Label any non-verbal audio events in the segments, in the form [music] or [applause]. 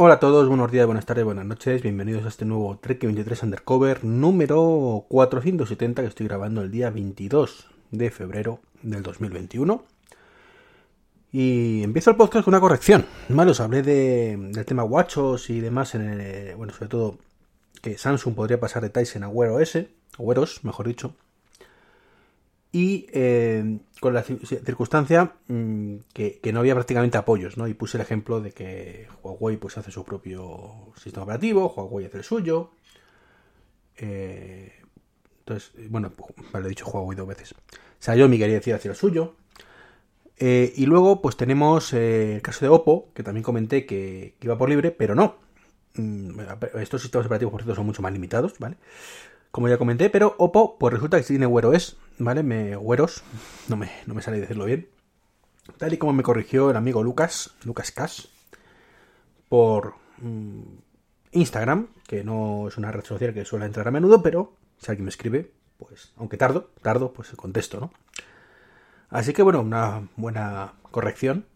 Hola a todos, buenos días, buenas tardes, buenas noches, bienvenidos a este nuevo Trek 23 Undercover número 470 que estoy grabando el día 22 de febrero del 2021. Y empiezo el podcast con una corrección, ¿vale? Os hablé de, del tema guachos y demás, en el, bueno, sobre todo que Samsung podría pasar de Tyson a Wear OS, o Wear OS, mejor dicho, y eh, con la circunstancia mmm, que, no había prácticamente apoyos, ¿no? Y puse el ejemplo de que Huawei pues hace su propio sistema operativo, Huawei hace el suyo. Eh, entonces, bueno, vale, he dicho Huawei dos veces. Xiaomi quería decir hacia el suyo. Eh, y luego, pues tenemos eh, el caso de Oppo, que también comenté que, iba por libre, pero no. Mm, estos sistemas operativos, por cierto, son mucho más limitados, ¿vale? Como ya comenté, pero Oppo, pues resulta que tiene Wear OS, ¿vale? Me, Wear no me, no me sale decirlo bien. Tal y como me corrigió el amigo Lucas, Lucas Cash, por mmm, Instagram, que no es una red social que suele entrar a menudo, pero si alguien me escribe, pues, aunque tardo, tardo, pues contesto, ¿no? Así que bueno, una buena corrección.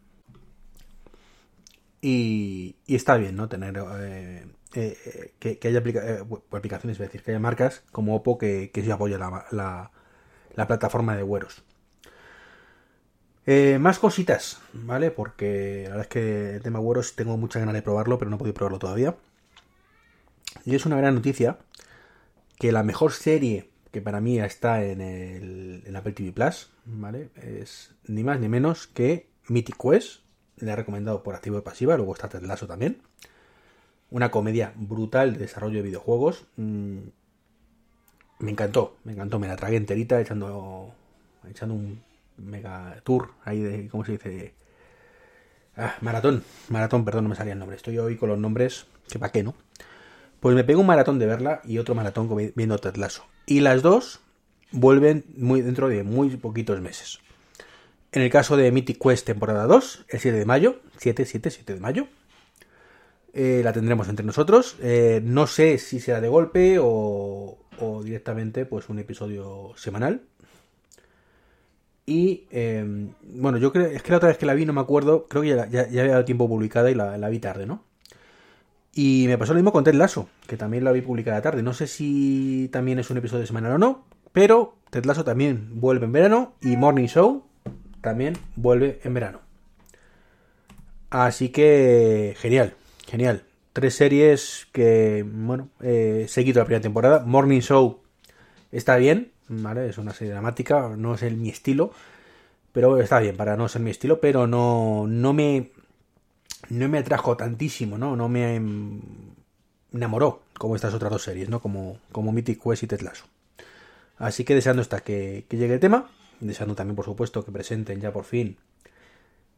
Y, y está bien, ¿no? Tener eh, eh, que, que, haya aplica eh, aplicaciones, es decir, que haya marcas como Oppo que, que sí apoya la, la, la plataforma de Weros. Eh, más cositas, ¿vale? Porque la verdad es que el tema Weros tengo muchas ganas de probarlo, pero no he podido probarlo todavía. Y es una gran noticia que la mejor serie que para mí está en el en Apple TV Plus, ¿vale? Es ni más ni menos que Mythic Quest. Le he recomendado por activo y pasiva, luego está Ted Lasso también una comedia brutal de desarrollo de videojuegos. Me encantó, me encantó, me la tragué enterita echando, echando un mega tour ahí de, ¿cómo se dice? Ah, maratón, maratón, perdón, no me salía el nombre. Estoy hoy con los nombres, que pa' qué, ¿no? Pues me pego un maratón de verla y otro maratón viendo Ted Lasso. Y las dos vuelven muy dentro de muy poquitos meses. En el caso de Mythic Quest temporada 2, el 7 de mayo, 7, 7, 7 de mayo, eh, la tendremos entre nosotros. Eh, no sé si será de golpe o, o, directamente pues un episodio semanal. Y eh, bueno, yo creo, es que la otra vez que la vi no me acuerdo, creo que ya, ya, ya había dado tiempo publicada y la, la, vi tarde, ¿no? Y me pasó lo mismo con Ted Lasso, que también la vi publicada tarde. No sé si también es un episodio semanal o no, pero Ted Lasso también vuelve en verano y Morning Show también vuelve en verano. Así que genial, Genial. Tres series que, bueno, eh, seguido la primera temporada. Morning Show está bien, ¿vale? Es una serie dramática, no es el, mi estilo, pero está bien para no ser mi estilo, pero no, no me no me atrajo tantísimo, ¿no? No me enamoró como estas otras dos series, ¿no? Como, como Mythic Quest y Ted Lasso. Así que deseando hasta que, que llegue el tema, deseando también, por supuesto, que presenten ya por fin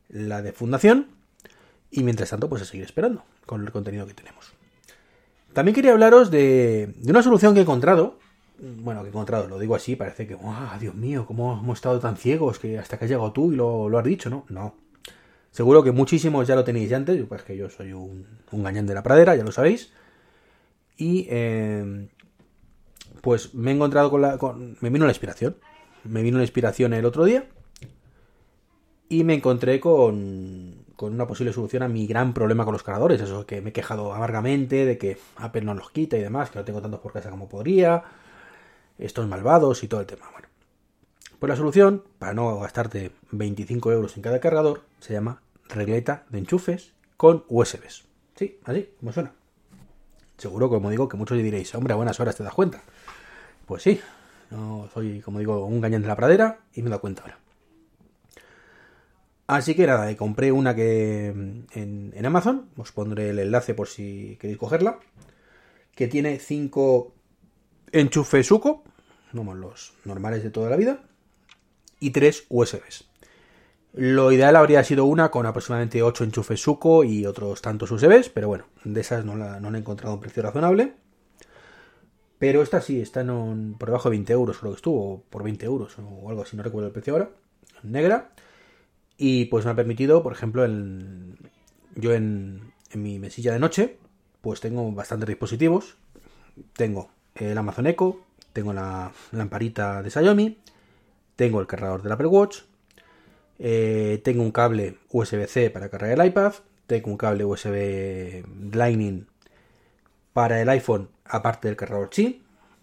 la de Fundación y mientras tanto, pues a seguir esperando con el contenido que tenemos. También quería hablaros de, de una solución que he encontrado. Bueno, que he encontrado, lo digo así, parece que, ¡ah, Dios mío! ¿Cómo hemos estado tan ciegos que hasta que has llegado tú y lo, lo has dicho, no? No. Seguro que muchísimos ya lo tenéis antes, pues que yo soy un, un gañán de la pradera, ya lo sabéis. Y eh, pues me he encontrado con la. Me vino la inspiración. Me vino la inspiración el otro día. Y me encontré con, con una posible solución a mi gran problema con los cargadores. Eso que me he quejado amargamente de que Apple no los quita y demás, que no tengo tantos por casa como podría. Estos malvados y todo el tema. Bueno, pues la solución, para no gastarte 25 euros en cada cargador, se llama regleta de enchufes con USBs. Sí, así, como suena. Seguro, como digo, que muchos diréis, hombre, a buenas horas te das cuenta. Pues sí, soy, como digo, un gañán de la pradera y me da cuenta ahora. Así que nada, compré una que en, en, Amazon, os pondré el enlace por si queréis cogerla, que tiene 5 enchufes Suco, como los normales de toda la vida, y 3 USBs. Lo ideal habría sido una con aproximadamente 8 enchufes suco y otros tantos USBs, pero bueno, de esas no la, he encontrado un precio razonable. Pero esta sí, está en por debajo de 20 euros, creo que estuvo, por 20 euros o algo así, no recuerdo el precio ahora, negra. Y pues me ha permitido, por ejemplo, yo en, mi mesilla de noche, pues tengo bastantes dispositivos. Tengo el Amazon Echo, tengo la lamparita de Xiaomi, tengo el cargador del Apple Watch, eh, tengo un cable USB-C para cargar el iPad, tengo un cable USB Lightning para el iPhone, aparte del cargador Qi,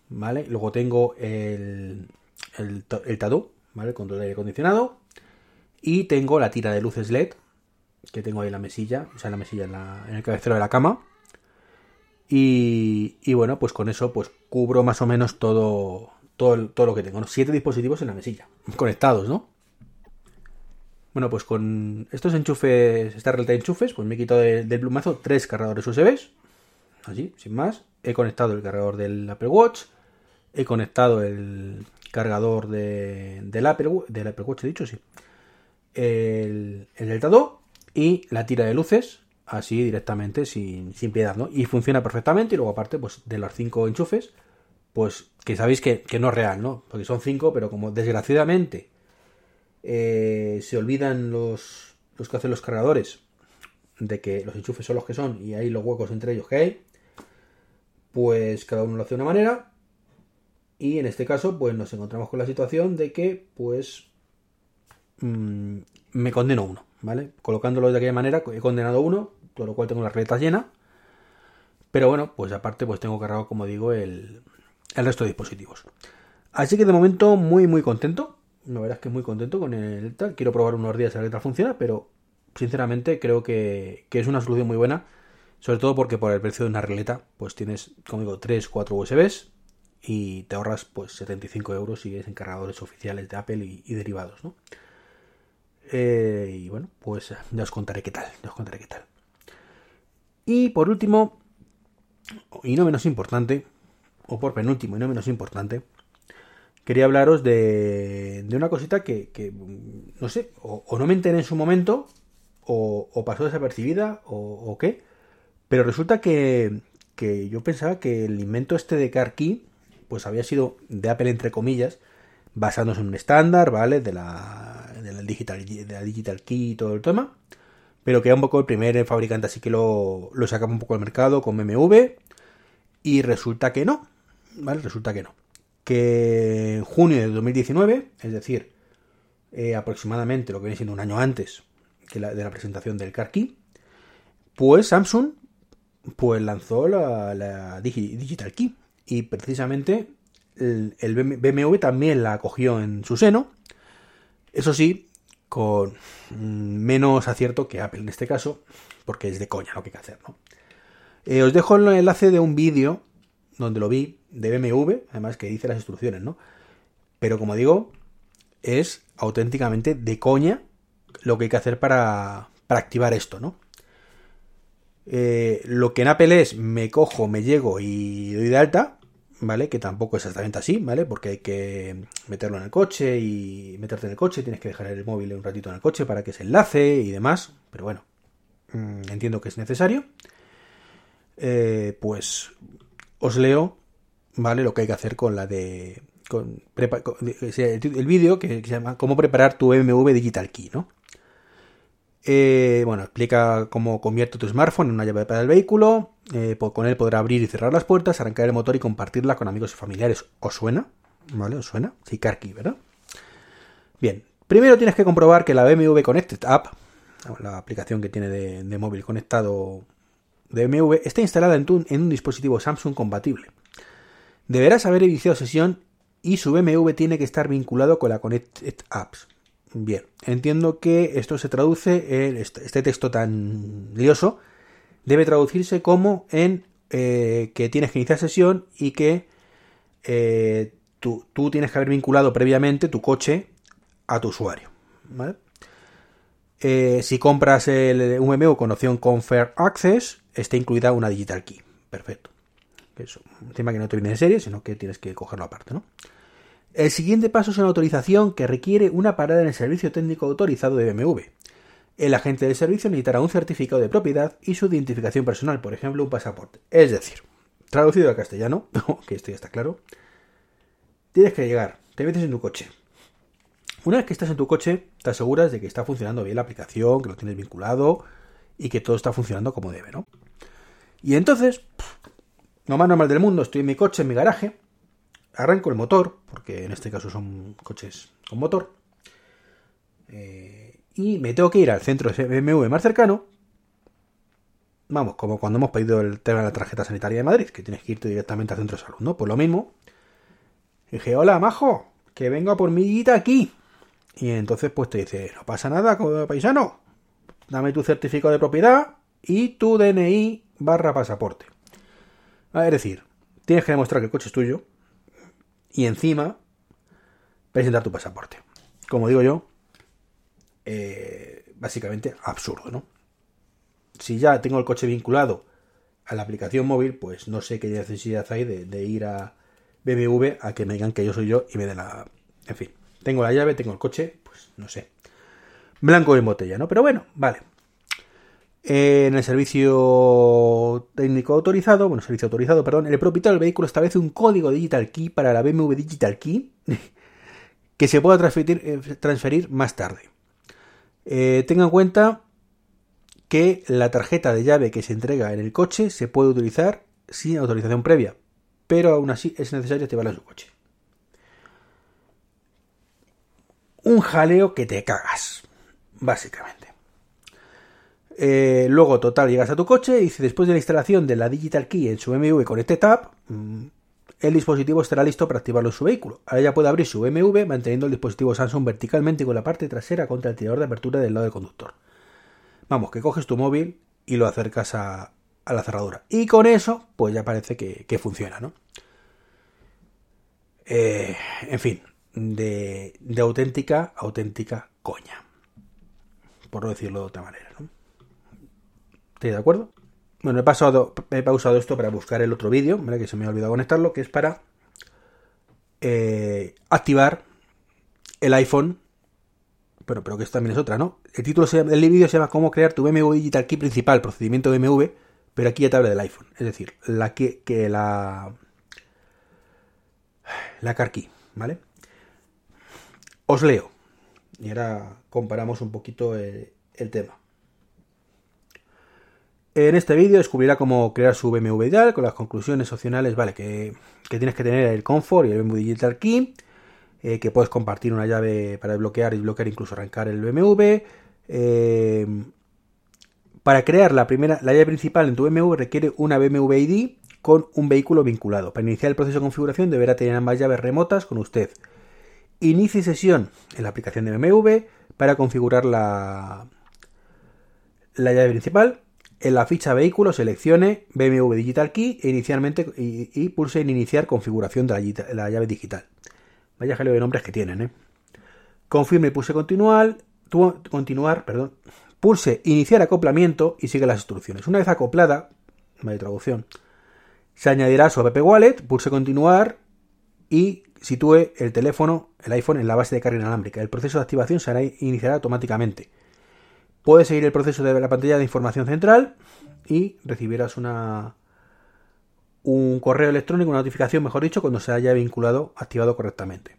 ¿vale? Luego tengo el, el, el ¿vale? El control de aire acondicionado, y tengo la tira de luces LED, que tengo ahí en la mesilla, o sea, en la mesilla, en, la, en el cabecero de la cama. Y, y, bueno, pues con eso pues cubro más o menos todo, todo, todo lo que tengo. Siete dispositivos en la mesilla, [laughs] conectados, ¿no? Bueno, pues con estos enchufes, esta realidad de enchufes, pues me he quitado del, plumazo tres cargadores USBs. Así, sin más. He conectado el cargador del Apple Watch. He conectado el cargador de, del, Apple, del Apple Watch, he dicho, sí. El, el Delta 2 y la tira de luces, así directamente, sin, sin, piedad, ¿no? Y funciona perfectamente. Y luego, aparte, pues de los cinco enchufes, pues que sabéis que, que no es real, ¿no? Porque son cinco, pero como desgraciadamente eh, se olvidan los, los que hacen los cargadores de que los enchufes son los que son y hay los huecos entre ellos que hay, pues cada uno lo hace de una manera. Y en este caso, pues nos encontramos con la situación de que, pues, mmm, me condeno uno, ¿vale? Colocándolo de aquella manera, he condenado uno, con lo cual tengo la reta llena. Pero bueno, pues aparte, pues tengo cargado, como digo, el, el resto de dispositivos. Así que de momento muy muy contento. La verdad es que muy contento con el tal. Quiero probar unos días a ver qué tal funciona, pero sinceramente creo que, que, es una solución muy buena. Sobre todo porque por el precio de una regleta, pues tienes, como digo, 3, 4 USBs y te ahorras pues 75 euros si es en cargadores oficiales de Apple y, y derivados, ¿no? Eh, y bueno, pues ya os contaré qué tal, ya os contaré qué tal. Y por último, y no menos importante, o por penúltimo y no menos importante, quería hablaros de, de una cosita que, no sé, o, no me enteré en su momento, o, pasó desapercibida, o, qué, pero resulta que, que, yo pensaba que el invento este de Car Key, pues había sido de Apple entre comillas, basándose en un estándar, ¿vale? De la, digital, de la Digital Key y todo el tema, pero que era un poco el primer fabricante, así que lo, lo sacaba un poco al mercado con BMW, y resulta que no, ¿vale? Resulta que no. Que en junio de 2019, es decir, eh, aproximadamente lo que viene siendo un año antes que la, de la presentación del Car Key, pues Samsung pues lanzó la, Digital Key. Y precisamente el, el, BMW también la acogió en su seno. Eso sí, con menos acierto que Apple en este caso, porque es de coña lo que hay que hacer, ¿no? Eh, os dejo el enlace de un vídeo donde lo vi de BMW, además que dice las instrucciones, ¿no? Pero como digo, es auténticamente de coña lo que hay que hacer para, para activar esto, ¿no? Eh, lo que en Apple es me cojo, me llego y doy de alta, ¿vale? Que tampoco es exactamente así, ¿vale? Porque hay que meterlo en el coche y meterte en el coche, tienes que dejar el móvil un ratito en el coche para que se enlace y demás, pero bueno, mmm, entiendo que es necesario. Eh, pues os leo, ¿vale? Lo que hay que hacer con la de... Con, prepa, el, vídeo que, se llama Cómo preparar tu BMW Digital Key, ¿no? Eh, bueno, explica cómo convierte tu smartphone en una llave para el vehículo. Eh, con él podrá abrir y cerrar las puertas, arrancar el motor y compartirla con amigos y familiares. ¿Os suena? ¿Vale? ¿Os suena? Sí, Car Key, ¿verdad? Bien. Primero tienes que comprobar que la BMW Connected App, la aplicación que tiene de, móvil conectado de BMW, está instalada en, en un dispositivo Samsung compatible. Deberás haber iniciado sesión y su BMW tiene que estar vinculado con la Connected Apps. Bien, entiendo que esto se traduce en este texto tan lioso, debe traducirse como en eh, que tienes que iniciar sesión y que eh, tú, tienes que haber vinculado previamente tu coche a tu usuario. Eh, si compras el BMW con opción Confer Access, está incluida una Digital Key. Perfecto. Es un tema que no te viene en serie, sino que tienes que cogerlo aparte, ¿no? El siguiente paso es una autorización que requiere una parada en el servicio técnico autorizado de BMW. El agente del servicio necesitará un certificado de propiedad y su identificación personal, por ejemplo, un pasaporte. Es decir, traducido al castellano, [laughs] que esto ya está claro, tienes que llegar, te metes en tu coche. Una vez que estás en tu coche, te aseguras de que está funcionando bien la aplicación, que lo tienes vinculado y que todo está funcionando como debe, ¿no? Y entonces, lo más normal del mundo, estoy en mi coche, en mi garaje, arranco el motor, porque en este caso son coches con motor, eh, y me tengo que ir al centro de BMW más cercano. Vamos, como cuando hemos pedido el tema de la tarjeta sanitaria de Madrid, que tienes que irte directamente al centro de salud, ¿no? Pues lo mismo. dije, hola, majo, que vengo a por mi guita aquí. Y entonces, pues te dice, no pasa nada, paisano. Dame tu certificado de propiedad y tu DNI barra pasaporte. Es decir, tienes que demostrar que el coche es tuyo, y encima presentar tu pasaporte. Como digo yo, eh, básicamente absurdo, ¿no? Si ya tengo el coche vinculado a la aplicación móvil, pues no sé qué necesidad hay de, ir a BMW a que me digan que yo soy yo y me den la... En fin, tengo la llave, tengo el coche, pues no sé. Blanco en botella, ¿no? Pero bueno, vale. En el servicio técnico autorizado, bueno, servicio autorizado, perdón, el propietario del vehículo establece un código Digital Key para la BMW Digital Key [laughs] que se pueda transferir, eh, más tarde. Eh, tenga en cuenta que la tarjeta de llave que se entrega en el coche se puede utilizar sin autorización previa, pero aún así es necesario activarla en su coche. Un jaleo que te cagas, básicamente. Eh, luego, total, llegas a tu coche y después de la instalación de la Digital Key en su BMW con este tab, mm, el dispositivo estará listo para activarlo en su vehículo. Ahora ya puede abrir su BMW manteniendo el dispositivo Samsung verticalmente con la parte trasera contra el tirador de apertura del lado del conductor. Vamos, que coges tu móvil y lo acercas a, la cerradura. Y con eso, pues ya parece que, funciona, ¿no? Eh, en fin, de, de auténtica, auténtica coña. Por no decirlo de otra manera, ¿no? ¿Estoy de acuerdo? Bueno, he, pasado, he pausado esto para buscar el otro vídeo, que se me ha olvidado conectarlo, que es para eh, activar el iPhone. Pero, pero que esto también es otra, ¿no? El título del vídeo se llama Cómo crear tu BMW Digital Key principal, procedimiento BMW, pero aquí ya te habla del iPhone. Es decir, la que la. La Car Key, ¿vale? Os leo. Y ahora comparamos un poquito el tema. En este vídeo descubrirá cómo crear su BMW Digital con las conclusiones opcionales, vale, que, tienes que tener el Comfort y el BMW Digital Key, eh, que puedes compartir una llave para desbloquear y bloquear, incluso arrancar el BMW. Eh, para crear la primera, la llave principal en tu BMW requiere una BMW ID con un vehículo vinculado. Para iniciar el proceso de configuración deberá tener ambas llaves remotas con usted. Inicie sesión en la aplicación de BMW para configurar la, la llave principal en la ficha vehículo seleccione BMW Digital Key e inicialmente y, pulse en iniciar configuración de la, llave digital. Vaya jaleo de nombres que tienen, ¿eh? Confirme y pulse continuar, continuar, perdón. Pulse iniciar acoplamiento y sigue las instrucciones. Una vez acoplada, traducción, se añadirá su app wallet, pulse continuar y sitúe el teléfono, el iPhone en la base de carga inalámbrica. El proceso de activación se iniciará automáticamente. Puedes seguir el proceso de la pantalla de información central y recibirás una un correo electrónico, una notificación, mejor dicho, cuando se haya vinculado, activado correctamente.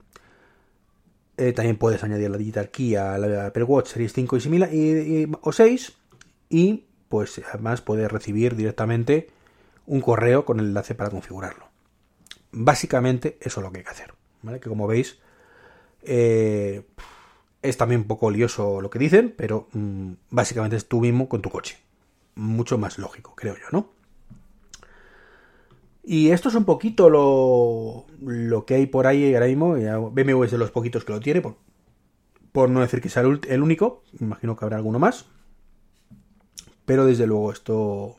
Eh, también puedes añadir la Digital Key a la Apple Watch Series 5 y similar, o 6 y pues además puedes recibir directamente un correo con el enlace para configurarlo. Básicamente eso es lo que hay que hacer. Que como veis, eh, es también un poco lioso lo que dicen, pero mm, básicamente es tú mismo con tu coche. Mucho más lógico, creo yo, ¿no? Y esto es un poquito lo, lo que hay por ahí ahora mismo. BMW es de los poquitos que lo tiene, por, por no decir que sea el único. Imagino que habrá alguno más. Pero desde luego esto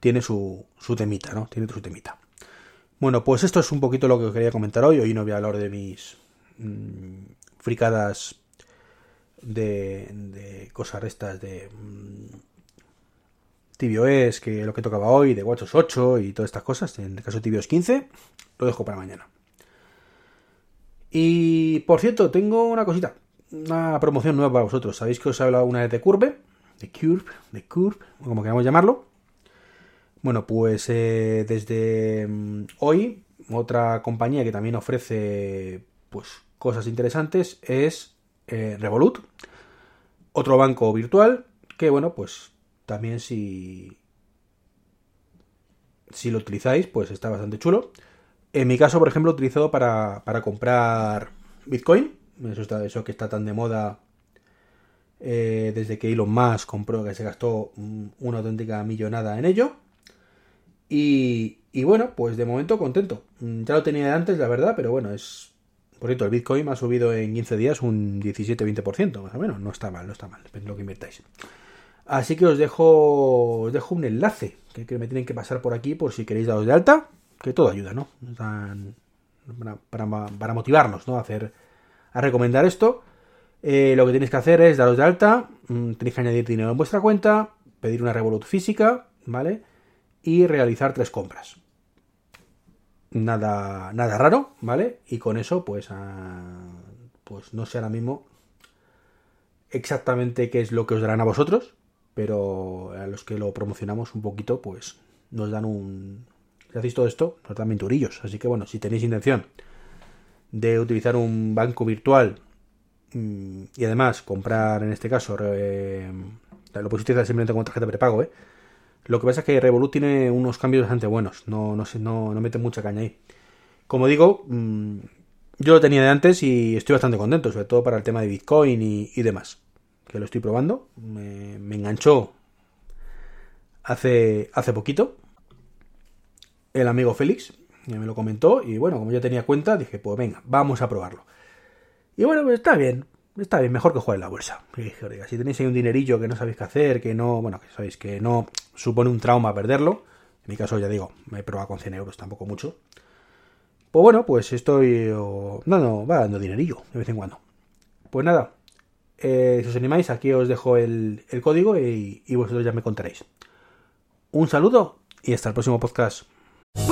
tiene su, su temita, ¿no? Tiene su temita. Bueno, pues esto es un poquito lo que quería comentar hoy. Hoy no voy a hablar de mis mm, fricadas de, de cosas restas de mmm, TVOS, que lo que tocaba hoy, de WatchOS 8 y todas estas cosas, en el caso de TVOS 15, lo dejo para mañana. Y por cierto, tengo una cosita, una promoción nueva para vosotros. Sabéis que os he hablado una vez de Curve, de Curve, de Curve, como queramos llamarlo. Bueno, pues eh, desde mm, hoy, otra compañía que también ofrece pues cosas interesantes es eh, Revolut, otro banco virtual que, bueno, pues también si, si lo utilizáis, pues está bastante chulo. En mi caso, por ejemplo, utilizado para, para comprar Bitcoin. Eso, está, eso que está tan de moda eh, desde que Elon Musk compró, que se gastó una auténtica millonada en ello. Y, y, bueno, pues de momento contento. Ya lo tenía antes, la verdad, pero bueno, es... Por cierto, el Bitcoin ha subido en 15 días un 17-20%, más o menos. No está mal, no está mal, depende de lo que invirtáis. Así que os dejo, un enlace que, me tienen que pasar por aquí por si queréis daros de alta que todo ayuda, ¿no? Para, para, motivarnos, ¿no? A hacer, a recomendar esto. Eh, lo que tenéis que hacer es daros de alta, mm, tenéis que añadir dinero en vuestra cuenta, pedir una Revolut física, ¿vale? Y realizar tres compras. Nada, nada raro, ¿vale? Y con eso, pues, pues no sé ahora mismo exactamente qué es lo que os darán a vosotros, pero a los que lo promocionamos un poquito, pues nos dan un, si hacéis todo esto, nos dan turillos. Así que bueno, si tenéis intención de utilizar un banco virtual mm, y además comprar, en este caso, eh, lo pusiste simplemente con tarjeta prepago, ¿eh? Lo que pasa es que Revolut tiene unos cambios bastante buenos, no, no, no, no mete mucha caña ahí. Como digo, mm, yo lo tenía de antes y estoy bastante contento, sobre todo para el tema de Bitcoin y, demás. Que lo estoy probando. Me, me enganchó hace, hace poquito el amigo Félix, me lo comentó, y bueno, como yo tenía cuenta, dije, pues venga, vamos a probarlo. Y bueno, pues está bien, está bien, mejor que jugar en la bolsa. si tenéis ahí un dinerillo que no sabéis qué hacer, que no, bueno, que sabéis que no supone un trauma perderlo, en mi caso ya digo, me he probado con 100 euros, tampoco mucho. Pues bueno, pues estoy... No, no, va dando dinerillo de vez en cuando. Pues nada, eh, si os animáis, aquí os dejo el, el código y, y vosotros ya me contaréis. Un saludo y hasta el próximo podcast.